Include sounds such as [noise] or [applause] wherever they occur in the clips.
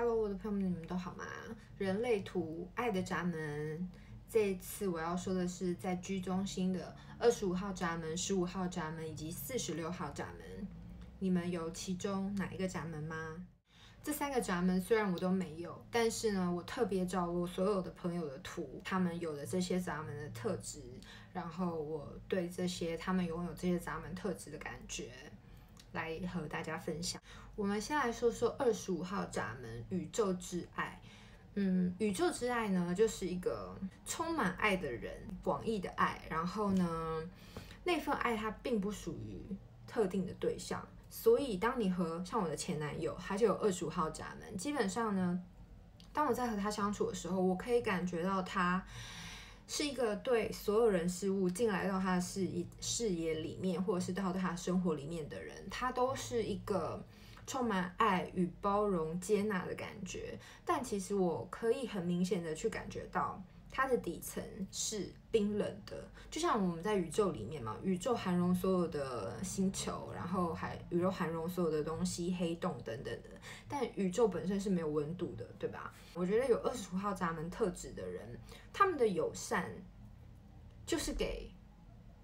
Hello，我的朋友们，你们都好吗？人类图爱的闸门，这一次我要说的是在居中心的二十五号闸门、十五号闸门以及四十六号闸门，你们有其中哪一个闸门吗？这三个闸门虽然我都没有，但是呢，我特别找我所有的朋友的图，他们有的这些闸门的特质，然后我对这些他们拥有这些闸门特质的感觉。来和大家分享。我们先来说说二十五号闸门——宇宙之爱。嗯，宇宙之爱呢，就是一个充满爱的人，广义的爱。然后呢，那份爱它并不属于特定的对象，所以当你和像我的前男友，他就有二十五号闸门。基本上呢，当我在和他相处的时候，我可以感觉到他。是一个对所有人事物进来到他的视野视野里面，或者是到他生活里面的人，他都是一个充满爱与包容、接纳的感觉。但其实我可以很明显的去感觉到。它的底层是冰冷的，就像我们在宇宙里面嘛，宇宙涵容所有的星球，然后还宇宙涵容所有的东西，黑洞等等的。但宇宙本身是没有温度的，对吧？我觉得有二十五号闸门特质的人，他们的友善就是给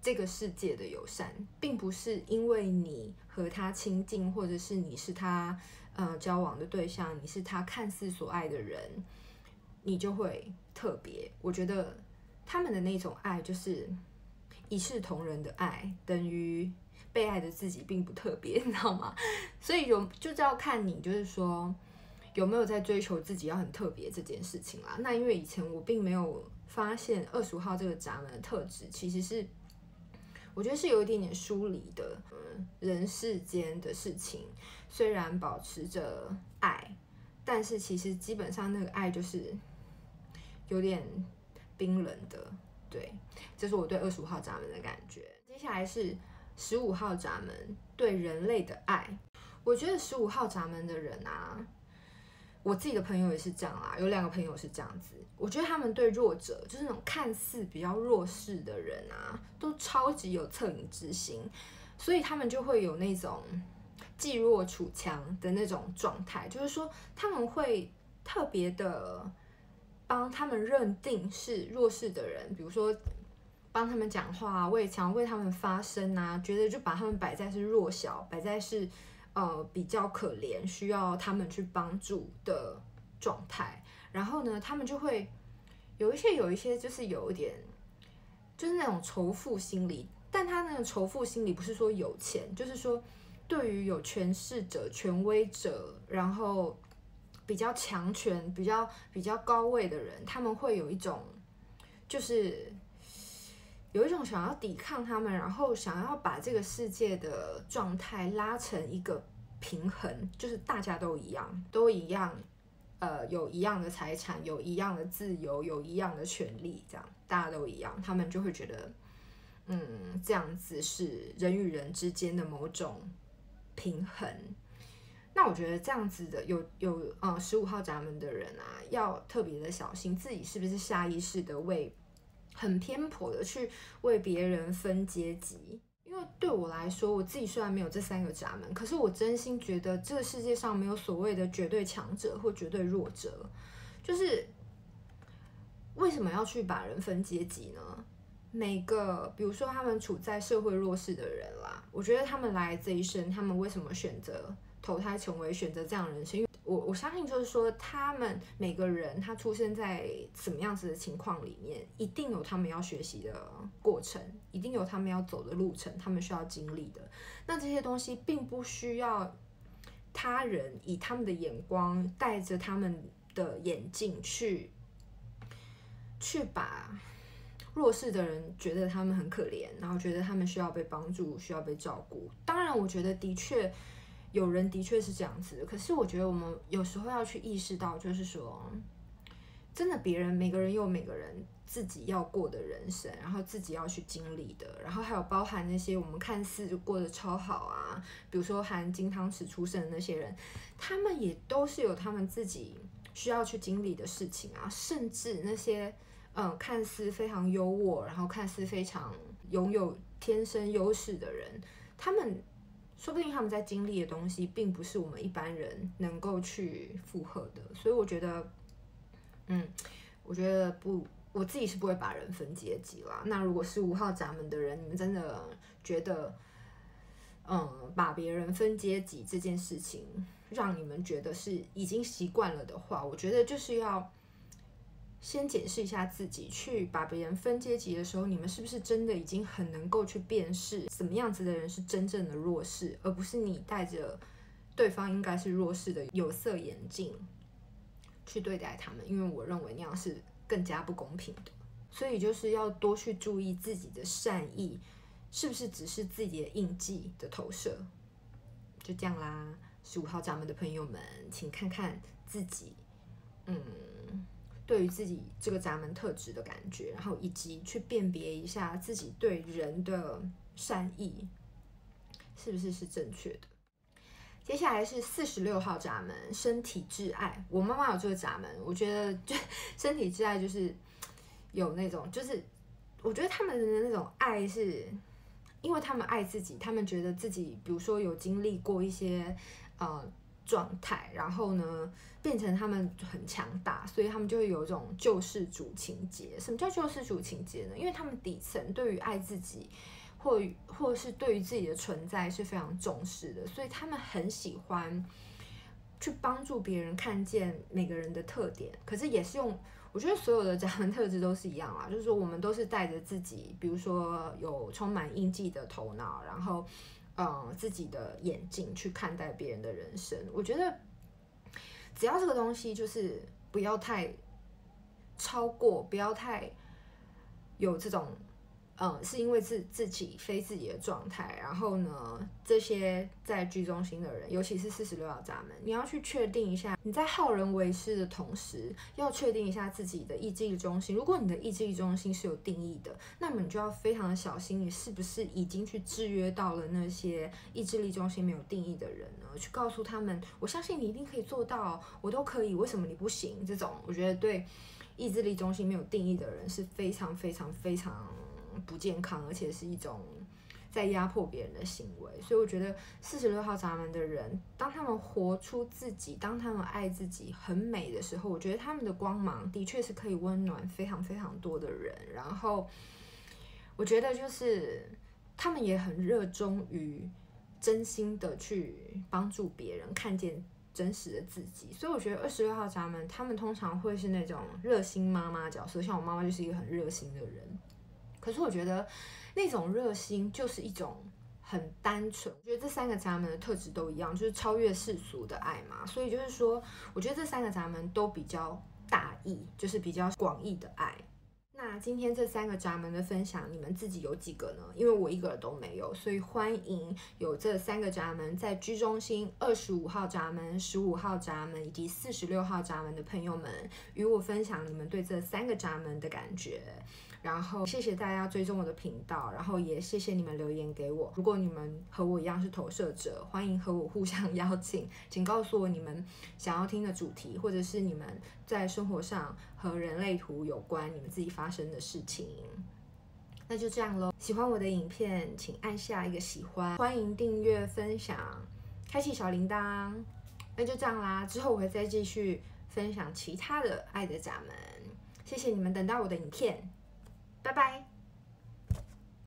这个世界的友善，并不是因为你和他亲近，或者是你是他呃交往的对象，你是他看似所爱的人。你就会特别，我觉得他们的那种爱就是一视同仁的爱，等于被爱的自己并不特别，[laughs] 你知道吗？所以有就是要看你，就是说有没有在追求自己要很特别这件事情啦。那因为以前我并没有发现二十五号这个闸门的特质，其实是我觉得是有一点点疏离的，嗯，人世间的事情虽然保持着爱，但是其实基本上那个爱就是。有点冰冷的，对，这是我对二十五号闸门的感觉。接下来是十五号闸门对人类的爱。我觉得十五号闸门的人啊，我自己的朋友也是这样啦，有两个朋友是这样子。我觉得他们对弱者，就是那种看似比较弱势的人啊，都超级有恻隐之心，所以他们就会有那种济弱处强的那种状态，就是说他们会特别的。帮他们认定是弱势的人，比如说帮他们讲话，为想为他们发声啊，觉得就把他们摆在是弱小，摆在是呃比较可怜，需要他们去帮助的状态。然后呢，他们就会有一些有一些就是有一点就是那种仇富心理，但他那种仇富心理不是说有钱，就是说对于有权势者、权威者，然后。比较强权、比较比较高位的人，他们会有一种，就是有一种想要抵抗他们，然后想要把这个世界的状态拉成一个平衡，就是大家都一样，都一样，呃，有一样的财产，有一样的自由，有一样的权利，这样大家都一样，他们就会觉得，嗯，这样子是人与人之间的某种平衡。那我觉得这样子的有有呃十五号闸门的人啊，要特别的小心自己是不是下意识的为很偏颇的去为别人分阶级。因为对我来说，我自己虽然没有这三个闸门，可是我真心觉得这个世界上没有所谓的绝对强者或绝对弱者。就是为什么要去把人分阶级呢？每个比如说他们处在社会弱势的人啦，我觉得他们来这一生，他们为什么选择？投胎成为选择这样的人生，因为我我相信就是说，他们每个人他出生在什么样子的情况里面，一定有他们要学习的过程，一定有他们要走的路程，他们需要经历的。那这些东西并不需要他人以他们的眼光，带着他们的眼镜去去把弱势的人觉得他们很可怜，然后觉得他们需要被帮助，需要被照顾。当然，我觉得的确。有人的确是这样子，可是我觉得我们有时候要去意识到，就是说，真的别人每个人有每个人自己要过的人生，然后自己要去经历的，然后还有包含那些我们看似就过得超好啊，比如说含金汤匙出生的那些人，他们也都是有他们自己需要去经历的事情啊，甚至那些嗯看似非常优渥，然后看似非常拥有天生优势的人，他们。说不定他们在经历的东西，并不是我们一般人能够去负荷的。所以我觉得，嗯，我觉得不，我自己是不会把人分阶级啦。那如果是五号闸门的人，你们真的觉得，嗯，把别人分阶级这件事情，让你们觉得是已经习惯了的话，我觉得就是要。先检视一下自己，去把别人分阶级的时候，你们是不是真的已经很能够去辨识什么样子的人是真正的弱势，而不是你带着对方应该是弱势的有色眼镜去对待他们，因为我认为那样是更加不公平的。所以就是要多去注意自己的善意是不是只是自己的印记的投射。就这样啦，十五号掌门的朋友们，请看看自己，嗯。对于自己这个闸门特质的感觉，然后以及去辨别一下自己对人的善意是不是是正确的。接下来是四十六号闸门，身体挚爱。我妈妈有这个闸门，我觉得就 [laughs] 身体挚爱就是有那种，就是我觉得他们的那种爱是，因为他们爱自己，他们觉得自己，比如说有经历过一些呃。状态，然后呢，变成他们很强大，所以他们就会有一种救世主情节。什么叫救世主情节呢？因为他们底层对于爱自己，或或是对于自己的存在是非常重视的，所以他们很喜欢去帮助别人看见每个人的特点。可是也是用，我觉得所有的家人特质都是一样啊，就是说我们都是带着自己，比如说有充满印记的头脑，然后。嗯，自己的眼睛去看待别人的人生，我觉得只要这个东西就是不要太超过，不要太有这种。嗯，是因为自自己非自己的状态，然后呢，这些在居中心的人，尤其是四十六号闸门，你要去确定一下，你在好人为师的同时，要确定一下自己的意志力中心。如果你的意志力中心是有定义的，那么你就要非常的小心，你是不是已经去制约到了那些意志力中心没有定义的人呢？去告诉他们，我相信你一定可以做到，我都可以，为什么你不行？这种我觉得对意志力中心没有定义的人是非常非常非常。不健康，而且是一种在压迫别人的行为，所以我觉得四十六号闸门的人，当他们活出自己，当他们爱自己很美的时候，我觉得他们的光芒的确是可以温暖非常非常多的人。然后，我觉得就是他们也很热衷于真心的去帮助别人，看见真实的自己。所以我觉得二十六号闸门，他们通常会是那种热心妈妈角色，像我妈妈就是一个很热心的人。可是我觉得那种热心就是一种很单纯。我觉得这三个闸门的特质都一样，就是超越世俗的爱嘛。所以就是说，我觉得这三个闸门都比较大义，就是比较广义的爱。那今天这三个闸门的分享，你们自己有几个呢？因为我一个都没有，所以欢迎有这三个闸门在居中心二十五号闸门、十五号闸门以及四十六号闸门的朋友们，与我分享你们对这三个闸门的感觉。然后谢谢大家追踪我的频道，然后也谢谢你们留言给我。如果你们和我一样是投射者，欢迎和我互相 [laughs] 邀请，请告诉我你们想要听的主题，或者是你们在生活上和人类图有关你们自己发生的事情。那就这样喽。喜欢我的影片，请按下一个喜欢，欢迎订阅、分享、开启小铃铛。那就这样啦，之后我会再继续分享其他的爱的闸门。谢谢你们等到我的影片。拜拜。